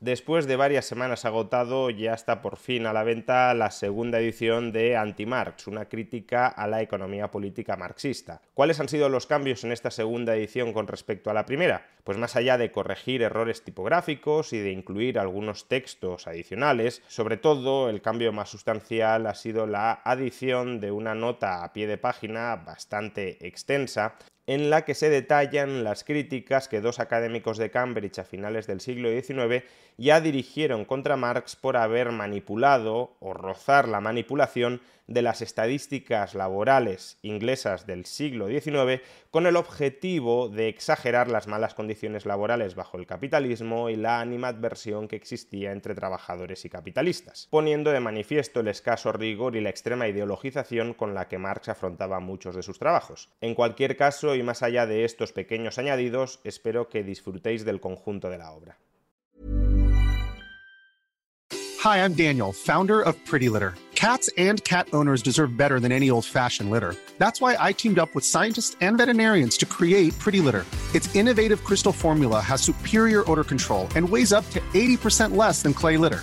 Después de varias semanas agotado, ya está por fin a la venta la segunda edición de Anti-Marx, una crítica a la economía política marxista. ¿Cuáles han sido los cambios en esta segunda edición con respecto a la primera? Pues más allá de corregir errores tipográficos y de incluir algunos textos adicionales, sobre todo el cambio más sustancial ha sido la adición de una nota a pie de página bastante extensa en la que se detallan las críticas que dos académicos de Cambridge a finales del siglo XIX ya dirigieron contra Marx por haber manipulado o rozar la manipulación de las estadísticas laborales inglesas del siglo XIX con el objetivo de exagerar las malas condiciones laborales bajo el capitalismo y la animadversión que existía entre trabajadores y capitalistas, poniendo de manifiesto el escaso rigor y la extrema ideologización con la que Marx afrontaba muchos de sus trabajos. En cualquier caso, y más allá de estos pequeños añadidos, espero que disfrutéis del conjunto de la obra. Hi, I'm Daniel, founder of Pretty Litter. Cats and cat owners deserve better than any old-fashioned litter. That's why I teamed up with scientists and veterinarians to create Pretty Litter. Its innovative crystal formula has superior odor control and weighs up to 80% less than clay litter.